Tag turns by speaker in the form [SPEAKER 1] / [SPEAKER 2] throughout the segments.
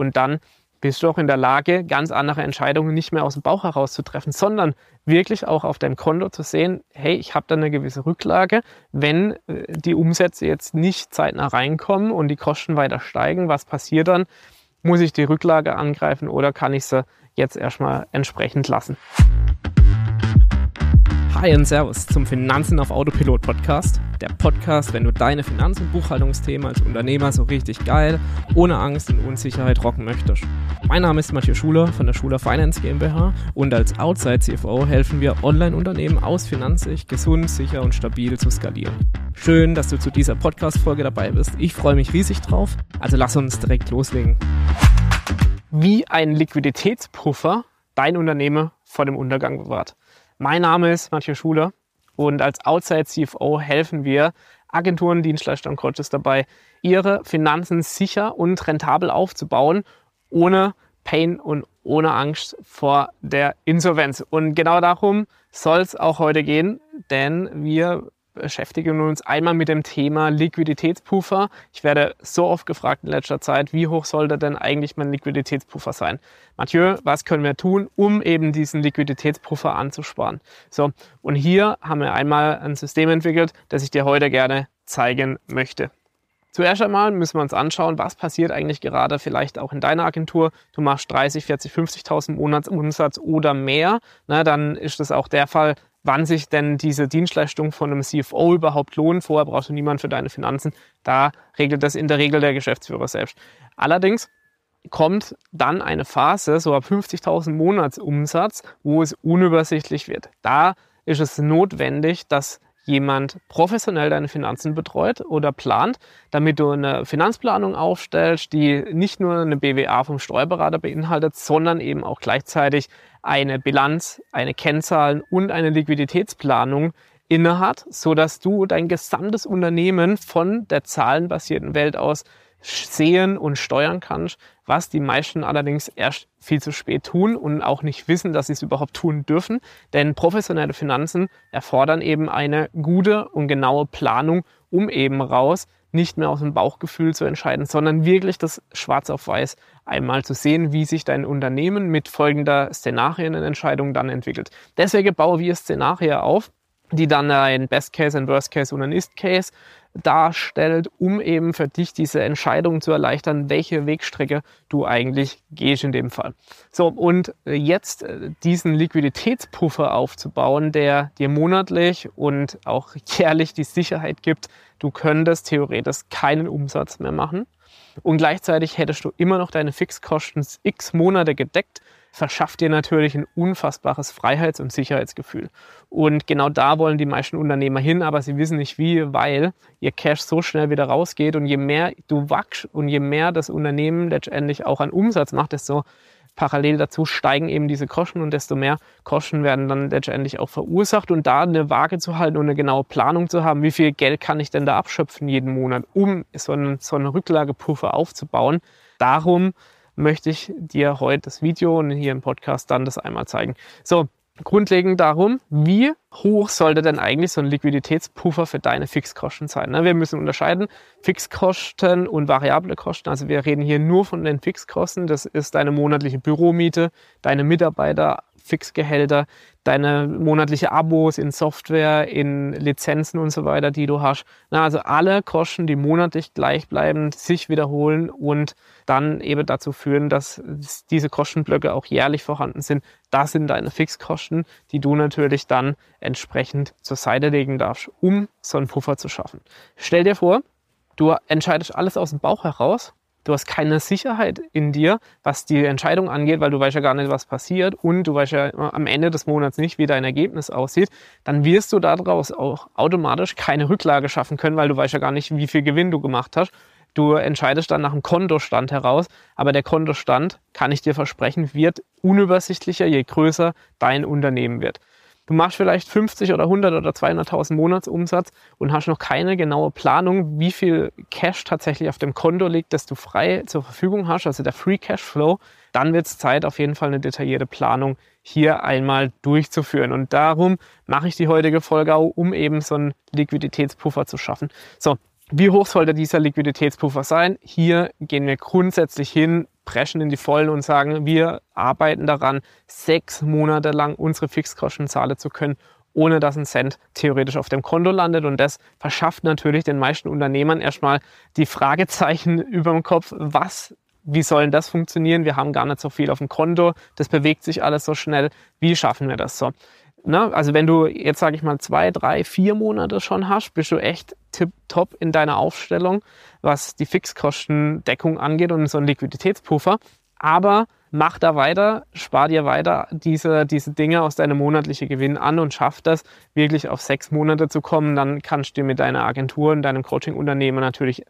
[SPEAKER 1] Und dann bist du auch in der Lage, ganz andere Entscheidungen nicht mehr aus dem Bauch heraus zu treffen, sondern wirklich auch auf deinem Konto zu sehen, hey, ich habe da eine gewisse Rücklage. Wenn äh, die Umsätze jetzt nicht zeitnah reinkommen und die Kosten weiter steigen, was passiert dann? Muss ich die Rücklage angreifen oder kann ich sie jetzt erstmal entsprechend lassen? Hi und Servus zum Finanzen auf Autopilot Podcast. Der Podcast, wenn du deine Finanz- und Buchhaltungsthemen als Unternehmer so richtig geil, ohne Angst und Unsicherheit rocken möchtest. Mein Name ist Matthias Schuler von der Schuler Finance GmbH und als Outside CFO helfen wir Online-Unternehmen aus Finanzsicht gesund, sicher und stabil zu skalieren. Schön, dass du zu dieser Podcast-Folge dabei bist. Ich freue mich riesig drauf. Also lass uns direkt loslegen. Wie ein Liquiditätspuffer dein Unternehmen vor dem Untergang bewahrt. Mein Name ist Matthias Schuler und als Outside CFO helfen wir Agenturen, Dienstleister und Coaches dabei, ihre Finanzen sicher und rentabel aufzubauen, ohne Pain und ohne Angst vor der Insolvenz. Und genau darum soll es auch heute gehen, denn wir beschäftigen uns einmal mit dem Thema Liquiditätspuffer. Ich werde so oft gefragt in letzter Zeit, wie hoch sollte denn eigentlich mein Liquiditätspuffer sein? Mathieu, was können wir tun, um eben diesen Liquiditätspuffer anzusparen? So, und hier haben wir einmal ein System entwickelt, das ich dir heute gerne zeigen möchte. Zuerst einmal müssen wir uns anschauen, was passiert eigentlich gerade vielleicht auch in deiner Agentur. Du machst 30, 40, 50.000 Monatsumsatz oder mehr. Na, dann ist das auch der Fall, wann sich denn diese Dienstleistung von einem CFO überhaupt lohnt. Vorher brauchst du niemanden für deine Finanzen. Da regelt das in der Regel der Geschäftsführer selbst. Allerdings kommt dann eine Phase, so ab 50.000 Monatsumsatz, wo es unübersichtlich wird. Da ist es notwendig, dass jemand professionell deine Finanzen betreut oder plant, damit du eine Finanzplanung aufstellst, die nicht nur eine BWA vom Steuerberater beinhaltet, sondern eben auch gleichzeitig eine Bilanz, eine Kennzahlen und eine Liquiditätsplanung innehat, so dass du dein gesamtes Unternehmen von der zahlenbasierten Welt aus sehen und steuern kannst, was die meisten allerdings erst viel zu spät tun und auch nicht wissen, dass sie es überhaupt tun dürfen. Denn professionelle Finanzen erfordern eben eine gute und genaue Planung, um eben raus nicht mehr aus dem Bauchgefühl zu entscheiden, sondern wirklich das Schwarz auf Weiß einmal zu sehen, wie sich dein Unternehmen mit folgender Szenarienentscheidung dann entwickelt. Deswegen baue wir Szenarien auf, die dann ein Best Case, ein Worst Case und ein Ist Case darstellt, um eben für dich diese Entscheidung zu erleichtern, welche Wegstrecke du eigentlich gehst in dem Fall. So, und jetzt äh, diesen Liquiditätspuffer aufzubauen, der dir monatlich und auch jährlich die Sicherheit gibt, du könntest theoretisch keinen Umsatz mehr machen. Und gleichzeitig hättest du immer noch deine Fixkosten x Monate gedeckt verschafft dir natürlich ein unfassbares Freiheits- und Sicherheitsgefühl. Und genau da wollen die meisten Unternehmer hin, aber sie wissen nicht wie, weil ihr Cash so schnell wieder rausgeht und je mehr du wachst und je mehr das Unternehmen letztendlich auch an Umsatz macht, desto parallel dazu steigen eben diese Kosten und desto mehr Kosten werden dann letztendlich auch verursacht und da eine Waage zu halten und eine genaue Planung zu haben, wie viel Geld kann ich denn da abschöpfen jeden Monat, um so einen, so eine Rücklagepuffer aufzubauen. Darum möchte ich dir heute das Video und hier im Podcast dann das einmal zeigen. So, grundlegend darum, wie hoch sollte denn eigentlich so ein Liquiditätspuffer für deine Fixkosten sein? Ne? Wir müssen unterscheiden Fixkosten und variable Kosten. Also wir reden hier nur von den Fixkosten. Das ist deine monatliche Büromiete, deine Mitarbeiter, Fixgehälter, deine monatliche Abos in Software, in Lizenzen und so weiter, die du hast. Na, also alle Kosten, die monatlich gleichbleibend sich wiederholen und dann eben dazu führen, dass diese Kostenblöcke auch jährlich vorhanden sind. Das sind deine Fixkosten, die du natürlich dann entsprechend zur Seite legen darfst, um so einen Puffer zu schaffen. Stell dir vor, du entscheidest alles aus dem Bauch heraus Du hast keine Sicherheit in dir, was die Entscheidung angeht, weil du weißt ja gar nicht, was passiert und du weißt ja am Ende des Monats nicht, wie dein Ergebnis aussieht. Dann wirst du daraus auch automatisch keine Rücklage schaffen können, weil du weißt ja gar nicht, wie viel Gewinn du gemacht hast. Du entscheidest dann nach dem Kontostand heraus, aber der Kontostand, kann ich dir versprechen, wird unübersichtlicher, je größer dein Unternehmen wird. Du machst vielleicht 50 oder 100 oder 200.000 Monatsumsatz und hast noch keine genaue Planung, wie viel Cash tatsächlich auf dem Konto liegt, das du frei zur Verfügung hast, also der Free Cash Flow. Dann wird es Zeit, auf jeden Fall eine detaillierte Planung hier einmal durchzuführen. Und darum mache ich die heutige Folge auch, um eben so einen Liquiditätspuffer zu schaffen. So, wie hoch sollte dieser Liquiditätspuffer sein? Hier gehen wir grundsätzlich hin, preschen in die Vollen und sagen, wir arbeiten daran, sechs Monate lang unsere Fixkosten zahlen zu können, ohne dass ein Cent theoretisch auf dem Konto landet. Und das verschafft natürlich den meisten Unternehmern erstmal die Fragezeichen über dem Kopf, was wie soll das funktionieren? Wir haben gar nicht so viel auf dem Konto, das bewegt sich alles so schnell. Wie schaffen wir das so? Na, also wenn du jetzt sage ich mal zwei, drei, vier Monate schon hast, bist du echt top in deiner Aufstellung, was die Fixkostendeckung angeht und so ein Liquiditätspuffer. Aber mach da weiter, spar dir weiter diese, diese Dinge aus deinem monatlichen Gewinn an und schaff das, wirklich auf sechs Monate zu kommen. Dann kannst du mit deiner Agentur und deinem Coaching-Unternehmen natürlich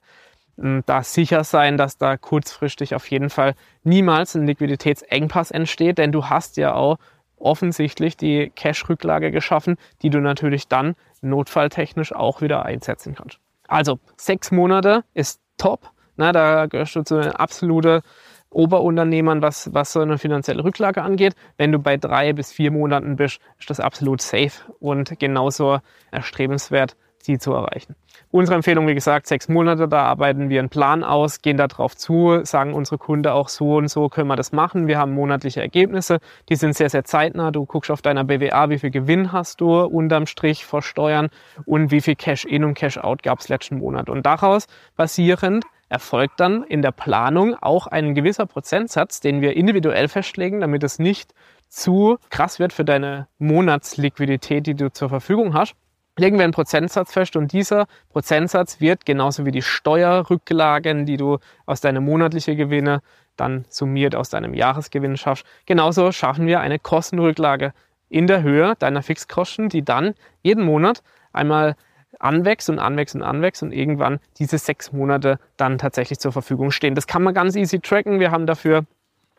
[SPEAKER 1] hm, da sicher sein, dass da kurzfristig auf jeden Fall niemals ein Liquiditätsengpass entsteht, denn du hast ja auch offensichtlich die Cash-Rücklage geschaffen, die du natürlich dann notfalltechnisch auch wieder einsetzen kannst. Also sechs Monate ist top. Na, da gehörst du zu den absoluten Oberunternehmern, was, was so eine finanzielle Rücklage angeht. Wenn du bei drei bis vier Monaten bist, ist das absolut safe und genauso erstrebenswert, sie zu erreichen. Unsere Empfehlung, wie gesagt, sechs Monate, da arbeiten wir einen Plan aus, gehen da drauf zu, sagen unsere Kunden auch so und so können wir das machen. Wir haben monatliche Ergebnisse, die sind sehr, sehr zeitnah. Du guckst auf deiner BWA, wie viel Gewinn hast du unterm Strich vor Steuern und wie viel Cash-In und Cash-Out gab es letzten Monat. Und daraus basierend erfolgt dann in der Planung auch ein gewisser Prozentsatz, den wir individuell festlegen, damit es nicht zu krass wird für deine Monatsliquidität, die du zur Verfügung hast legen wir einen Prozentsatz fest und dieser Prozentsatz wird genauso wie die Steuerrücklagen, die du aus deinem monatlichen Gewinne dann summiert aus deinem Jahresgewinn schaffst, genauso schaffen wir eine Kostenrücklage in der Höhe deiner Fixkosten, die dann jeden Monat einmal anwächst und anwächst und anwächst und irgendwann diese sechs Monate dann tatsächlich zur Verfügung stehen. Das kann man ganz easy tracken. Wir haben dafür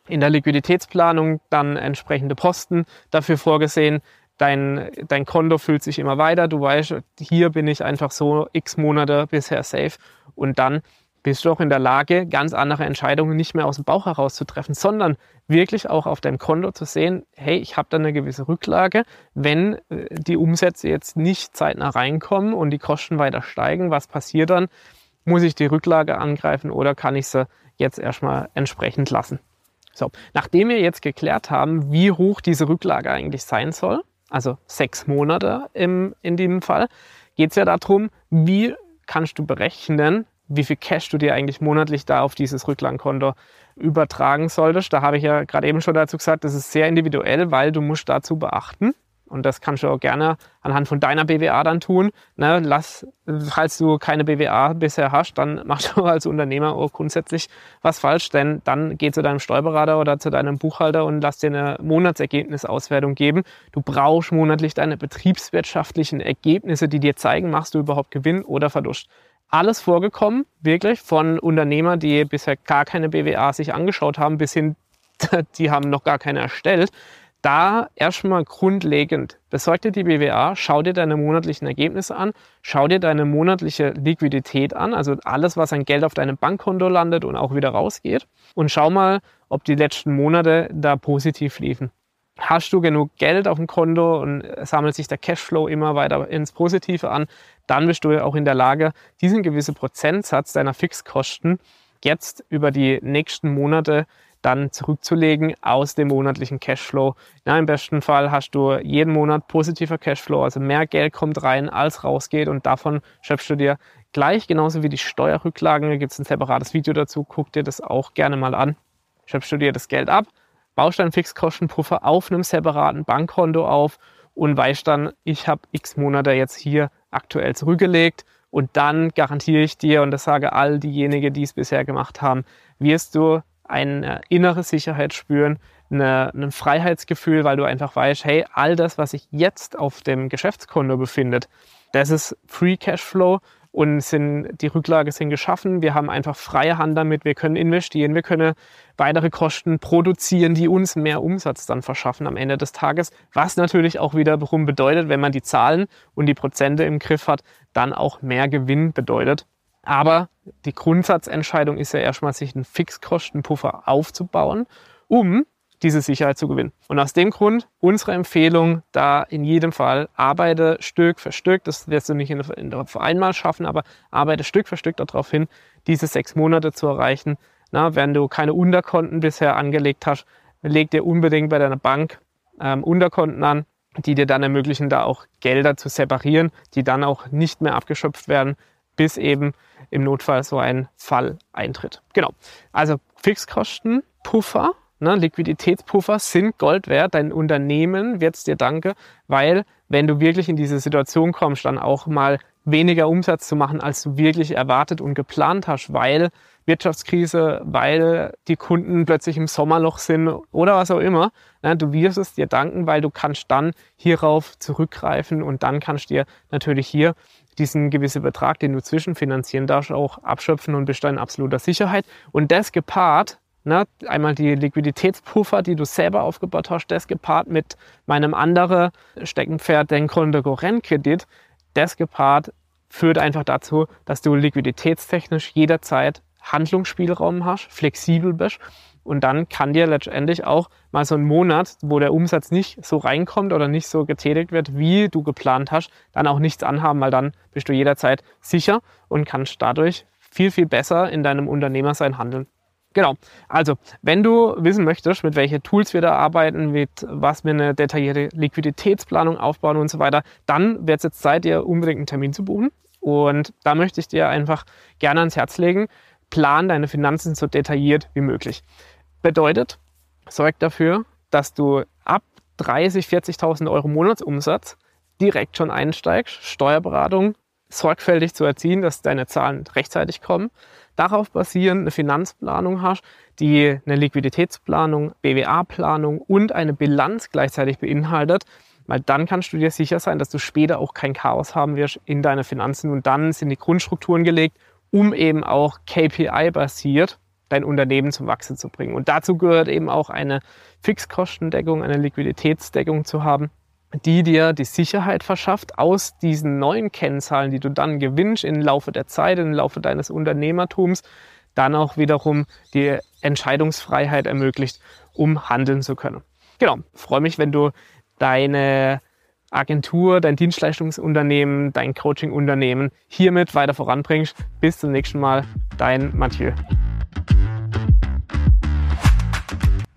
[SPEAKER 1] in der Liquiditätsplanung dann entsprechende Posten dafür vorgesehen, dein, dein Konto fühlt sich immer weiter. Du weißt, hier bin ich einfach so x Monate bisher safe. Und dann bist du auch in der Lage, ganz andere Entscheidungen nicht mehr aus dem Bauch heraus zu treffen, sondern wirklich auch auf deinem Konto zu sehen, hey, ich habe da eine gewisse Rücklage. Wenn äh, die Umsätze jetzt nicht zeitnah reinkommen und die Kosten weiter steigen, was passiert dann? Muss ich die Rücklage angreifen oder kann ich sie jetzt erstmal entsprechend lassen? So, nachdem wir jetzt geklärt haben, wie hoch diese Rücklage eigentlich sein soll, also sechs Monate im, in dem Fall, geht es ja darum, wie kannst du berechnen, wie viel Cash du dir eigentlich monatlich da auf dieses Rücklagenkonto übertragen solltest. Da habe ich ja gerade eben schon dazu gesagt, das ist sehr individuell, weil du musst dazu beachten, und das kannst du auch gerne anhand von deiner BWA dann tun. Ne, lass, falls du keine BWA bisher hast, dann machst du als Unternehmer auch grundsätzlich was falsch, denn dann geh zu deinem Steuerberater oder zu deinem Buchhalter und lass dir eine Monatsergebnisauswertung geben. Du brauchst monatlich deine betriebswirtschaftlichen Ergebnisse, die dir zeigen, machst du überhaupt Gewinn oder Verlust. Alles vorgekommen, wirklich, von Unternehmern, die bisher gar keine BWA sich angeschaut haben, bis hin, die haben noch gar keine erstellt da erstmal grundlegend, besorg dir die BWA, schau dir deine monatlichen Ergebnisse an, schau dir deine monatliche Liquidität an, also alles, was an Geld auf deinem Bankkonto landet und auch wieder rausgeht und schau mal, ob die letzten Monate da positiv liefen. Hast du genug Geld auf dem Konto und sammelt sich der Cashflow immer weiter ins Positive an, dann bist du auch in der Lage, diesen gewissen Prozentsatz deiner Fixkosten jetzt über die nächsten Monate dann zurückzulegen aus dem monatlichen Cashflow. Ja, Im besten Fall hast du jeden Monat positiver Cashflow, also mehr Geld kommt rein, als rausgeht und davon schöpfst du dir gleich, genauso wie die Steuerrücklagen. Da gibt es ein separates Video dazu, guck dir das auch gerne mal an. Schöpfst du dir das Geld ab, baust deinen Fixkostenpuffer auf einem separaten Bankkonto auf und weißt dann, ich habe x Monate jetzt hier aktuell zurückgelegt und dann garantiere ich dir, und das sage all diejenigen, die es bisher gemacht haben, wirst du eine innere Sicherheit spüren, eine, ein Freiheitsgefühl, weil du einfach weißt, hey, all das, was sich jetzt auf dem Geschäftskonto befindet, das ist Free Cashflow und sind, die Rücklage sind geschaffen. Wir haben einfach freie Hand damit. Wir können investieren. Wir können weitere Kosten produzieren, die uns mehr Umsatz dann verschaffen am Ende des Tages. Was natürlich auch wiederum bedeutet, wenn man die Zahlen und die Prozente im Griff hat, dann auch mehr Gewinn bedeutet. Aber die Grundsatzentscheidung ist ja erstmal, sich einen Fixkostenpuffer aufzubauen, um diese Sicherheit zu gewinnen. Und aus dem Grund unsere Empfehlung, da in jedem Fall arbeite Stück für Stück, das wirst du nicht auf einmal schaffen, aber arbeite Stück für Stück darauf hin, diese sechs Monate zu erreichen, Na, wenn du keine Unterkonten bisher angelegt hast, leg dir unbedingt bei deiner Bank ähm, Unterkonten an, die dir dann ermöglichen, da auch Gelder zu separieren, die dann auch nicht mehr abgeschöpft werden, bis eben im Notfall so ein Fall eintritt. Genau. Also Fixkosten, Puffer, ne, Liquiditätspuffer sind Gold wert. Dein Unternehmen wird es dir danke, weil wenn du wirklich in diese Situation kommst, dann auch mal weniger Umsatz zu machen, als du wirklich erwartet und geplant hast, weil Wirtschaftskrise, weil die Kunden plötzlich im Sommerloch sind oder was auch immer. Ne, du wirst es dir danken, weil du kannst dann hierauf zurückgreifen und dann kannst du dir natürlich hier diesen gewissen Betrag, den du zwischenfinanzieren darfst, auch abschöpfen und bist in absoluter Sicherheit. Und das gepaart, ne, einmal die Liquiditätspuffer, die du selber aufgebaut hast, das gepaart mit meinem anderen Steckenpferd, den Kontokorrentkredit, das gepaart führt einfach dazu, dass du liquiditätstechnisch jederzeit Handlungsspielraum hast, flexibel bist und dann kann dir letztendlich auch mal so ein Monat, wo der Umsatz nicht so reinkommt oder nicht so getätigt wird, wie du geplant hast, dann auch nichts anhaben, weil dann bist du jederzeit sicher und kannst dadurch viel, viel besser in deinem Unternehmersein handeln. Genau. Also, wenn du wissen möchtest, mit welchen Tools wir da arbeiten, mit was wir eine detaillierte Liquiditätsplanung aufbauen und so weiter, dann wird es jetzt Zeit, dir unbedingt einen Termin zu buchen. Und da möchte ich dir einfach gerne ans Herz legen, plan deine Finanzen so detailliert wie möglich. Bedeutet, sorg dafür, dass du ab 30, 40.000 Euro Monatsumsatz direkt schon einsteigst, Steuerberatung sorgfältig zu erziehen, dass deine Zahlen rechtzeitig kommen. Darauf basierend eine Finanzplanung hast, die eine Liquiditätsplanung, BWA-Planung und eine Bilanz gleichzeitig beinhaltet, weil dann kannst du dir sicher sein, dass du später auch kein Chaos haben wirst in deine Finanzen und dann sind die Grundstrukturen gelegt, um eben auch KPI-basiert dein Unternehmen zum Wachsen zu bringen. Und dazu gehört eben auch eine Fixkostendeckung, eine Liquiditätsdeckung zu haben, die dir die Sicherheit verschafft, aus diesen neuen Kennzahlen, die du dann gewinnst im Laufe der Zeit, im Laufe deines Unternehmertums, dann auch wiederum die Entscheidungsfreiheit ermöglicht, um handeln zu können. Genau, freue mich, wenn du deine Agentur, dein Dienstleistungsunternehmen, dein Coachingunternehmen hiermit weiter voranbringst. Bis zum nächsten Mal, dein Mathieu.